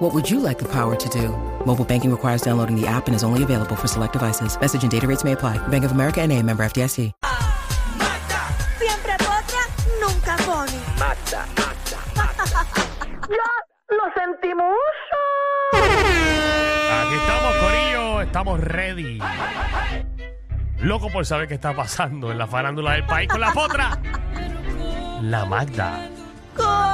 What would you like the power to do? Mobile banking requires downloading the app and is only available for select devices. Message and data rates may apply. Bank of America and a member FDIC. Siempre potra, nunca pone. ¡Lo sentimos! Aquí estamos, Corillo, estamos ready. Loco por saber qué está pasando en la farándula del país con la potra. La Magda. Todo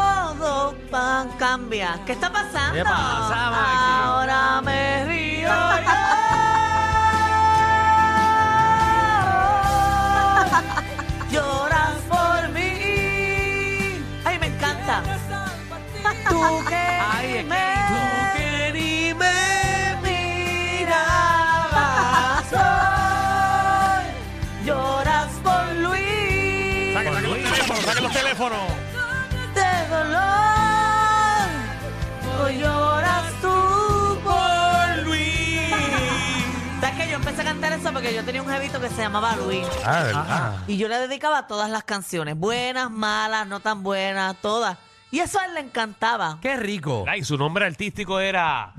pan cambia. ¿Qué está pasando? ¿Qué pasa, Maxi? Ahora me río yo. Lloras por mí. Ay, me encanta. Tú que Ay, es que me, tú que ni me mirabas hoy. Lloras por Luis. Saquen saquen los teléfonos, saquen los teléfonos. Eso porque yo tenía un jevito que se llamaba Luis? Ah, ¿verdad? Y yo le dedicaba todas las canciones, buenas, malas, no tan buenas, todas. Y eso a él le encantaba. ¡Qué rico! Ay, su nombre artístico era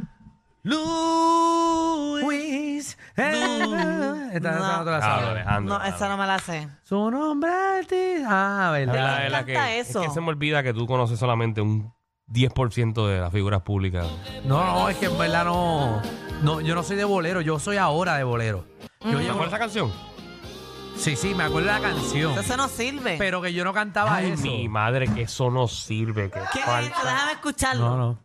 Luis. Eh, Esta No. esa no te la Ah. Alejandro. No, esa no me la sé. Su nombre artista. Ah, Es verdad. la- me es la que, encanta es eso. que se me olvida que tú conoces solamente un 10% de las figuras públicas. No, no, es que en verdad no, no. Yo no soy de bolero, yo soy ahora de bolero. Yo ¿Te llevo- acuerdas esa canción? Sí, sí, me acuerdo de la canción. Eso no sirve. Pero que yo no cantaba Ay, eso. mi madre, que eso no sirve. Que ¿Quién es falta. ese? Déjame escucharlo. No, no.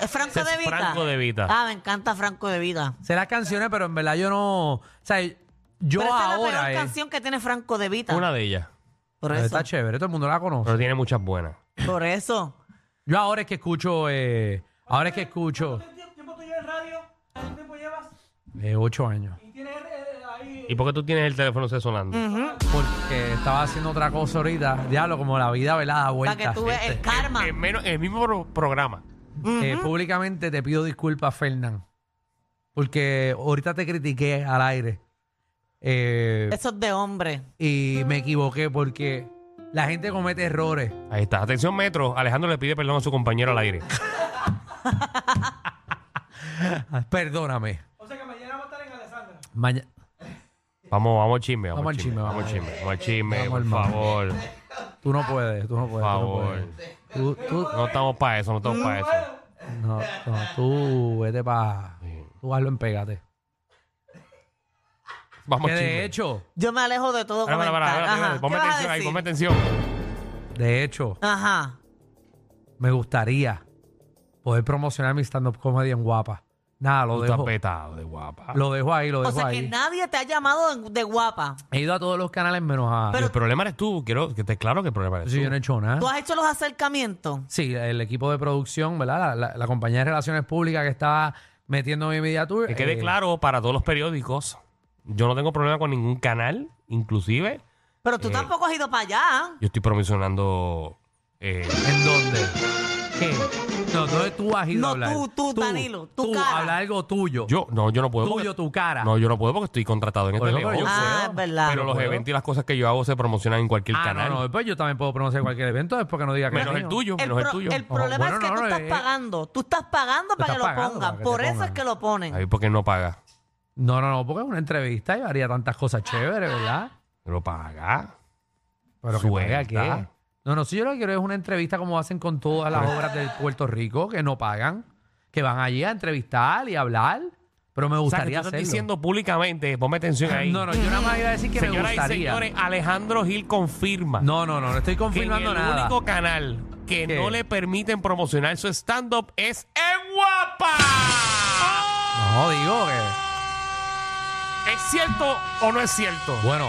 ¿Es Franco Ese es de Vita? Franco de Vita. Ah, me encanta Franco de Vita. Sé las canciones, pero en verdad yo no. O sea, yo Pero esa es la ahora. peor eh, canción que tiene Franco de Vita. Una de ellas. Por pero eso. está chévere, todo el mundo la conoce. Pero tiene muchas buenas. Por eso. Yo ahora es que escucho. Eh, ahora es que escucho. tiempo tú llevas en radio? ¿Cuánto tiempo llevas? Eh, ocho años. Y tienes ahí... ¿Y por qué tú tienes el teléfono ese sonando? Porque estaba haciendo otra cosa ahorita. Diablo, como la vida, ¿verdad? Da Para que tú veas el karma. En, menos, en el mismo pro- programa. Eh, públicamente te pido disculpas, Fernán. Porque ahorita te critiqué al aire. Eh, Eso es de hombre. y me equivoqué porque la gente comete errores. Ahí está. Atención, Metro. Alejandro le pide perdón a su compañero al aire. Perdóname. O sea que mañana va a estar en Alessandra. Vamos, vamos al chisme. Vamos, Vamos al al chisme. Vamos al chisme. Vamos al chisme, Vamos por al mambo. favor. Tú no puedes, tú no puedes. Por tú no favor. puedes. Tú, tú- No estamos para eso, no estamos para eso. no, no, tú vete para. Tú hazlo en pégate. Vamos Que al chisme. de hecho, Yo me alejo de todo Espera, espera, espera, comentario. espera, Ajá. Ponme ¿Qué vas a atención ahí, decir? ponme atención. de hecho, Ajá. me gustaría poder promocionar mi stand-up comedy en guapa. Nada, lo Tú estás dejo. petado de guapa. Lo dejo ahí, lo O dejo sea ahí. que nadie te ha llamado de, guapa. He ido a todos los canales menos a. Pero- el problema eres tú. Quiero que esté claro que el problema eres Sí, tú. yo no he hecho nada. ¿Tú has hecho los acercamientos? Sí, el equipo de producción, ¿verdad? La, la- la compañía de relaciones públicas que estaba metiendo mi media tour. Que quede eh, claro para todos los periódicos. Yo no tengo problema con ningún canal, inclusive. Pero tú Eh. tampoco has ido para allá. Yo estoy promocionando. eh, ¿En dónde? ¿Qué? No, ¿dónde tú has ido No, a hablar? tú, tú, Danilo, tu cara. habla algo tuyo. yo, no, yo no puedo. tuyo, porque- tu cara. No, yo no puedo porque estoy contratado en este Bueno, pero yo negocio. puedo. Ah, es verdad. Pero los puedo. eventos y las cosas que yo hago se promocionan en cualquier ah, canal. no, no, después yo también puedo pronunciar cualquier evento después que no diga que menos es el tuyo, El, menos el pro- tuyo. el problema bueno, es que no, tú no, estás eh, pagando. Tú estás pagando para estás que lo pagando pongan. para que te Por eso pongan. es que lo ponen. Ahí porque no paga. No, no, no, porque es una entrevista y haría tantas cosas chéveres, ¿verdad? Pero paga. Pero que pague a Suelta. qué. No, no, si yo lo que quiero es una entrevista como hacen con todas las obras de Puerto Rico, que no pagan, que van allí a entrevistar y a hablar. Pero me O sea, que tú gustaría estás hacerlo. diciendo públicamente, ponme atención ahí. No, no, yo nada más iba a decir que me Señoras y gustaría. señores, Alejandro Gil confirma No, no, no, no estoy que confirmando en el nada. único canal que ¿Qué? no le permiten promocionar su stand-up es en Guapa. No, digo que. ¿Es cierto o no es cierto? Bueno,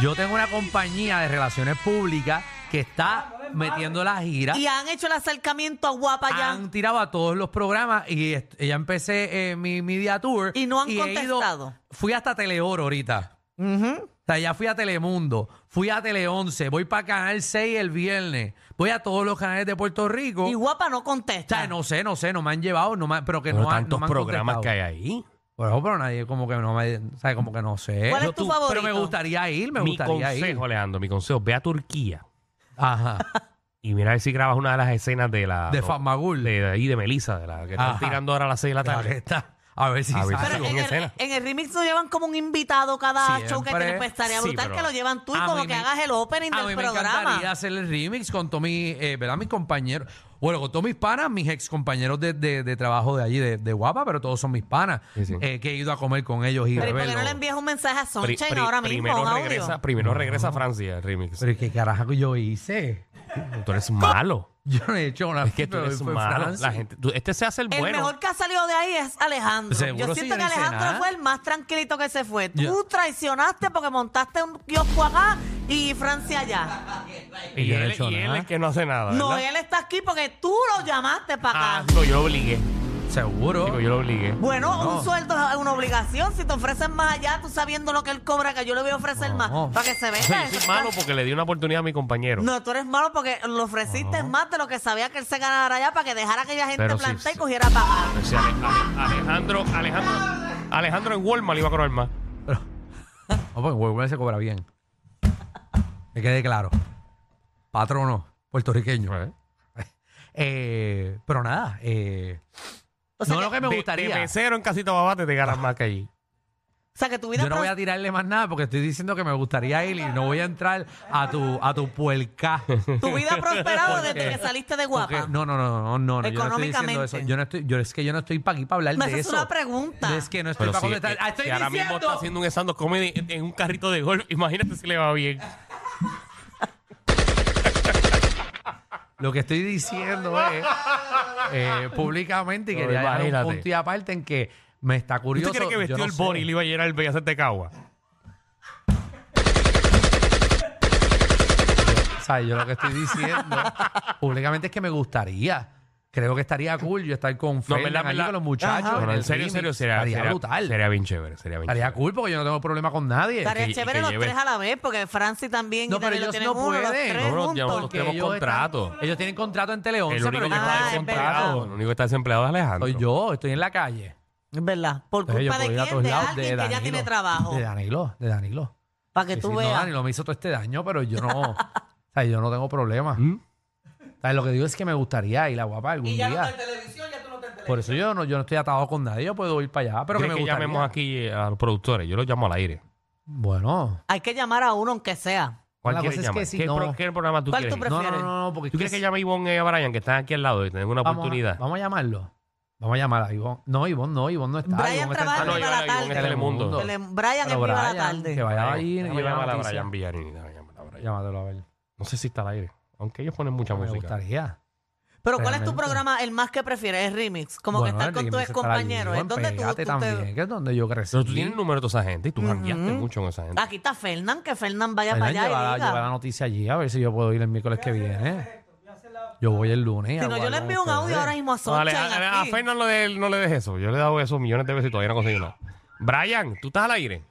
yo tengo una compañía de relaciones públicas que está metiendo la gira. Y han hecho el acercamiento a Guapa ya. Han tirado a todos los programas y est- ya empecé eh, mi media tour. Y no han he ido- contestado. fui hasta Teleoro ahorita. Ujú. sea, ya fui a Telemundo, fui a Tele 11, voy para Canal 6 el viernes, voy a todos los canales de Puerto Rico. Y guapa no O contesta. sea, no sé, no sé, no me han llevado, no me, pero que Pero no, han- tantos no me han programas que contestado. hay ahí. Bueno, pero nadie como que no me, o sea, como que no sé. ¿Cuál es Yo tu tú- Pero me favorito? gustaría ir, me mi gustaría consejo, ir. Alejandro, mi consejo, ve a Turquía Ajá. y mira a ver si grabas una de las escenas de la... De Fatmagul. De, de ahí, de Melissa, de la que están Ajá. tirando ahora a las 6 de la Claro que tarde. está. A ver si A ver si sale. Pero en en el, escena. en el remix lo llevan como un invitado cada show que Siempre. tiene. Pues estaría Sí, brutal pero que lo llevan tú y a como mí que me- hagas el opening A del mí me programa. encantaría hacer el remix con todos mis, eh, ¿verdad? mis compañeros. Bueno, con todos mis panas, mis ex compañeros de, de- de trabajo de allí, de, de Guapa, pero todos son mis panas. Sí, sí. eh, que he ido a comer con ellos y Pero ¿y por qué beberlo. no le envías un mensaje a Pri- Sunshine pri- ahora mismo? primero, un audio? regresa, primero regresa a Francia el remix. Pero ¿qué carajo yo hice? Tú eres malo. Yo no he hecho una Es que tú eres malo. La gente, tú- este se hace el El bueno. mejor que ha salido de ahí es Alejandro. Seguro yo siento yo que no hice Alejandro nada. fue el más tranquilito que se fue. Tú Yo- traicionaste porque montaste un kiosco acá y Francia allá. Y Yo no he él, hecho y él nada. es que no hace nada. No, ¿verdad? él está aquí porque tú lo llamaste para Ah, acá. no, yo lo obligué. Seguro. Digo, yo lo obligué. Bueno, No. un sueldo es una obligación. Si te ofrecen más allá, tú sabiendo lo que él cobra, que yo le voy a ofrecer No. más. Para que se vea. yo soy malo porque le di una oportunidad a mi compañero. No, tú eres malo porque le ofreciste más de lo que sabía que él se ganara allá para que dejara a aquella gente Pero sí, plantar sí. y cogiera para acá. O sea, Ale- Ale- Alejandro, Alejandro, Alejandro en Walmart le iba a cobrar más. No, porque Walmart se cobra bien. Que quede claro. Patrono puertorriqueño. ¿Eh? Eh, pero nada, eh, O sea, no que, lo que me De- gustaría. De, mesero en Casita Babate te ganas más que allí. o sea, que tu vida Yo no voy a tirarle más nada porque estoy diciendo que me gustaría ir y no voy a entrar a tu a tu puerca. tu vida ha prosperado Porque- desde que saliste de guapa. Porque- no, no, no, no, no, no, yo no estoy diciendo eso. Económicamente. Yo no estoy, yo es que yo no estoy para aquí para hablar Me de haces eso. una pregunta. Es que no estoy para si, contestar. eh, Ah, estoy si ahora mismo diciendo. está haciendo un stand-up comedy en, en un carrito de golf, imagínate si le va bien. Lo que estoy diciendo es eh, públicamente y No, quería dejar un imagínate. punto y aparte en que me está curioso. ¿Usted cree que yo vestió no el sé. body y le iba a llenar el Bellas de Cagua? O sea, yo lo que estoy diciendo públicamente es que me gustaría. Creo que estaría cool yo estar con No, Fernan verdad, allí verdad. con los muchachos. No, no, el en serio, en remix. serio, sería, Estaría sería- brutal. Sería bien chévere, sería bien Estaría chévere. cool porque yo no tengo problema con nadie. Estaría que- chévere que los lleve- tres a la vez, porque Franci también No, y pero Danilo ellos tienen no uno, los pueden. tres No, pero ya juntos. nosotros tenemos ellos contrato. están- ellos tienen contrato en Tele 11, El único pero que yo no Ah, está es desempleado, el único que está desempleado es Alejandro. Soy yo, estoy en la calle. Es verdad. ¿Por Entonces, yo culpa de puedo ir a quién? todos De lados, alguien que ya Danilo. tiene trabajo. De Danilo, de Danilo. Para que Sí, tú sí, no, veas. Danilo me hizo todo este daño, pero yo no, o sea, yo no tengo problema. ¿Mm? Lo que digo es que me gustaría ir a Guapa algún Y ya no día. está en televisión, ya tú no estás en televisión. Por eso yo no, yo no estoy atado con nadie, yo puedo ir para allá, pero que ¿Quieres me que gustaría. llamemos aquí a los productores? Yo los llamo al aire. Bueno, Hay que llamar a uno aunque sea. ¿Cuál La quieres cosa es llamar? que si ¿Qué, no- pro- qué programa tú ¿Cuál quieres? tú ir? no, no, no, no, porque ¿Tú es quieres que llame a Ivonne y a Brian, que están aquí al lado y tengan una vamos, oportunidad? Vamos a llamarlo. Vamos a llamar a Ivonne. No, Ivonne no, Ivonne no está. Brian Ivonne está en trabaja Ah, no, Viva la Ivonne- Ivonne tarde. es Telemundo. Tele- Brian en Pero Viva la Brian, tarde. que vaya ahí y Déjame lleve la llamar a noticia. Brian Villarini. déjame llamar a Brian. Llámatelo a ver. No sé si está al aire. Aunque ellos ponen mucha Me música. gustaría. Pero ¿cuál es tu Realmente. programa el más que prefieres? ¿Es remix? Como Bueno, que estar con el tus remix compañeros. allí, ¿Es donde tú, Pégate tú te- también, que es donde yo crecí. Pero tú tienes el número de toda esa gente y tú jangueaste mucho con esa gente. Aquí está Fernán, que Fernán vaya Fernan, para allá lleva, y la- diga. lleva la noticia allí, a ver si yo puedo ir el miércoles que viene. Yo voy el lunes. Si no, yo le envío un audio ahora mismo a No, ale- Sunshine a aquí. Fernan no le, no le dejes eso. Yo le he dado eso millones de veces y todavía no conseguí nada. Brian, ¿tú estás al aire?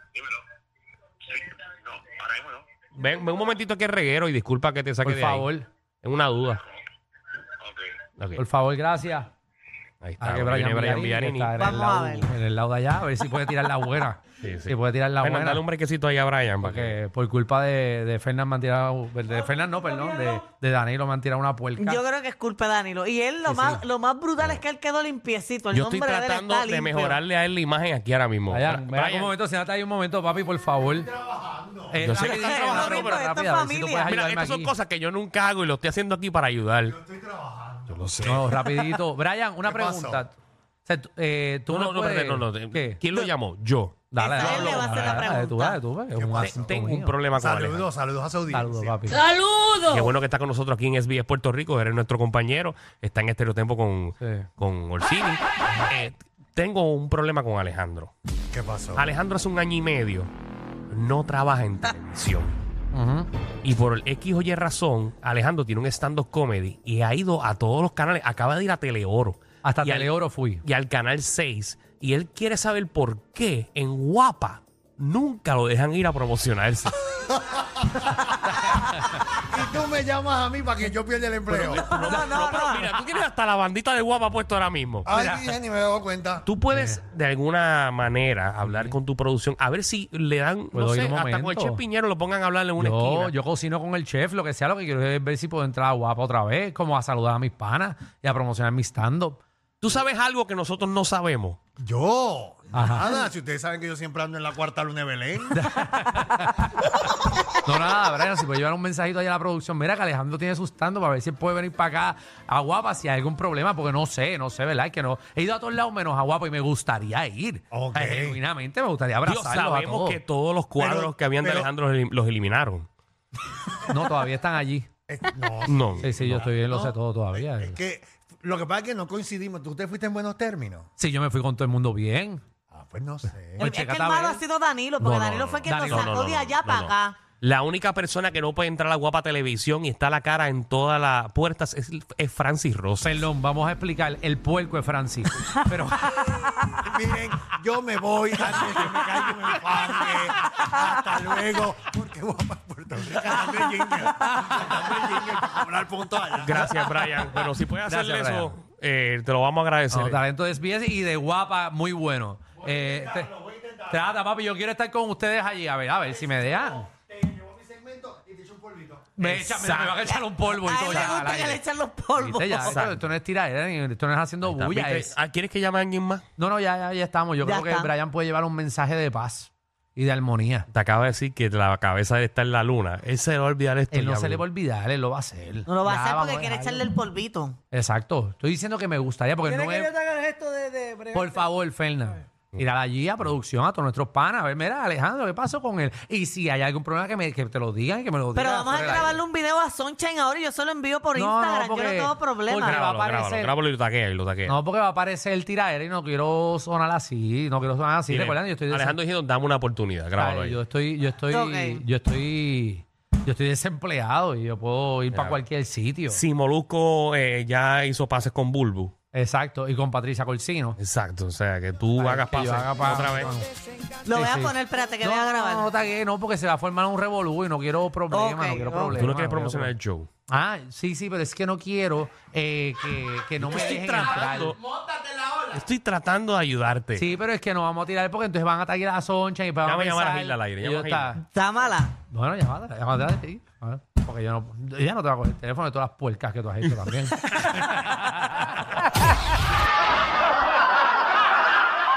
Ven, ven un momentito aquí reguero y disculpa que te saque Por de ahí. favor, Es una duda. Ok. por favor, gracias. Ahí A está. que Brian, Brian Villarini, que está en el, Vamos a lado, ver. en el lado de allá, a ver si puede tirar la buena. Sí, sí. Si puede tirar la Fernan, buena. dale un brequecito ahí a Brian. para que- Porque por culpa de, de Fernan me han tirado. De Fernan no, perdón. De, de Danilo me han tirado una puerca. Yo creo que es culpa de Danilo. Y él lo, Sí, más, sí. lo más brutal es que él quedó limpiecito. El Yo estoy nombre de él tratando está de limpio. mejorarle a él la imagen aquí ahora mismo. Brian, un momento, siéntate ahí un momento, papi, por favor. Eh, Yo sé que estás trabajando, pero Mira, ayudarme estas son aquí. cosas que yo nunca hago y lo estoy haciendo aquí para ayudar. Yo lo sé. No, rapidito. Brian, una pregunta. O sea, tú, eh, tú No, no, no, puedes... espérate, no, no. ¿Qué? ¿Quién lo llamó? Yo. Dale, Esa dale, él le va a hacer dale, la dale, tú, pregunta. dale, tú, ves, es un asunto Tengo un mío. problema con Alejandro. Saludos, saludos a Saudí. Saludos, papi. Qué bueno que está con nosotros aquí en SBS Puerto Rico. Eres nuestro compañero. Está en Estereotempo con, Sí. con Orsini. Eh, tengo un problema con Alejandro. ¿Qué pasó? Alejandro hace un año y medio no trabaja en televisión. Y por X o Y razón, Alejandro tiene un stand-up comedy y ha ido a todos los canales. Acaba de ir a Teleoro. Hasta y al- Teleoro fui. y al canal 6. Y él quiere saber por qué en Guapa nunca lo dejan ir a promocionarse. Y tú me llamas a mí para que yo pierda el empleo. No, no, No, pero no. mira, tú tienes hasta la bandita de guapa puesto ahora mismo. Ay, dije, ni me he dado cuenta. Tú puedes de alguna manera hablar con tu producción, a ver si le dan, no ¿Puedo sé, un hasta con el momento? chef Piñero lo pongan a hablar en una Yo, esquina. yo cocino con el chef, lo que sea, lo que quiero es ver si puedo entrar a guapa otra vez, como a saludar a mis panas y a promocionar mi stand-up. Tú sabes algo que nosotros no sabemos. Yo. Ajá. Nada, si ustedes saben que yo siempre ando en la cuarta luna de Belén. No, nada, Brian, si puede llevar un mensajito ahí a la producción. Mira que Alejandro tiene su stand para ver si él puede venir para acá a Guapa si hay algún problema, porque no sé, no sé, ¿verdad? Es que no. He ido a todos lados menos a Guapa y me gustaría ir. Ok. Genuinamente me gustaría Dios, abrazarlos a sabemos todos. que todos los cuadros Pero- que habían de pero- Alejandro los elim- los eliminaron. No, todavía están allí. Eh, no, No. Sí, sí, yo estoy bien, lo sé todo todavía. es que lo que pasa es que no coincidimos. ¿Tú te fuiste en buenos términos? Sí, yo me fui con todo el mundo bien. Ah, pues no sé. Oye, Es que el a malo ha sido Danilo, porque No, no, Danilo no, fue quien Danilo, nos no, sacó no, de no, allá no, para no. acá. La única persona que no puede entrar a la guapa televisión y está la cara en todas las puertas es, es Francis Rosa. Perdón, vamos a explicar. El puerco es Francis. Pero Miren, yo me voy antes de que me caiga un enfangue. Hasta luego. Porque guapa Puerto Rico. Cantando el jingle. Cantando el jingle para cobrar puntos allá. Gracias, Brian. Bueno, si puedes hacerle Gracias, eso, eh, te lo vamos a agradecer. no, talento de SBS y de guapa, muy bueno. Eh, te- trata, papi, yo quiero estar con ustedes allí. A ver, a ver si me dejan. Te llevo mi segmento y te echo un polvito. Me, echa- me, me van a echar un polvo y A todo él le ya. al gusta que aire. le echen los polvos. Viste, ya, esto, esto no es tiradera, ni- esto no es haciendo bulla. ¿Viste? es- Ah, ¿Quieres que llame a alguien más? no, no, ya, ya, ya estamos. Yo Ya creo que está. Brian puede llevar un mensaje de paz y de armonía. Te acaba de decir que la cabeza está en la luna. Él se le va a olvidar esto. Él no ya se le va a olvidar, él lo va a hacer. No lo va Ya, a hacer vamos porque quiere dejarlo. echarle el polvito. Exacto. Estoy diciendo que me gustaría porque ¿Quieres no que es... yo te haga el gesto de, de bregar? Por favor, Fernan. Ir allí a producción, a todos nuestros panas. A ver, mira, Alejandro, ¿qué pasó con él? Y si hay algún problema, que, me, que te lo digan y que me lo digan. Pero vamos a fuera grabarle un video a Sunshine ahora y yo se lo envío por No, no, Instagram. porque- yo no tengo problema. porque va a Grábalo, grábalo, aparecer- grábalo y lo taquea y lo taquea. No, porque va a aparecer el tiraera y no quiero sonar así. No quiero sonar así. Dile, Recuerden, yo estoy Alejandro diciendo, dame una oportunidad. Grábalo Ay, ahí. Yo estoy, yo estoy, Ok. yo estoy, yo estoy desempleado y yo puedo ir para cualquier sitio. Si Molusco eh, ya hizo pases con Bulbu. Exacto. Y con Patricia Corsino. Exacto. O sea, que tú Ay, hagas que yo pases haga pa- otra vez. Lo Sí, voy a sí. poner, espérate, que no, voy a grabar. No, no, tagué, no, porque se va a formar un revolú y no quiero problemas, Ok, no quiero ok. problemas. Tú no quieres promocionar el show. Ah, sí, sí, pero es que no quiero eh, que, que no me Estoy dejen entrar. tratando. Estoy tratando de ayudarte. Sí, pero es que no vamos a tirar porque entonces van a taguear a Soncha y después Llama van a llamar a pensar- Gilda al aire, y llama yo a Gilda. está- Está mala. Bueno, llámala, llámala, sí. A Porque yo no, ella no te va a coger el teléfono de todas las puercas que tú has hecho también.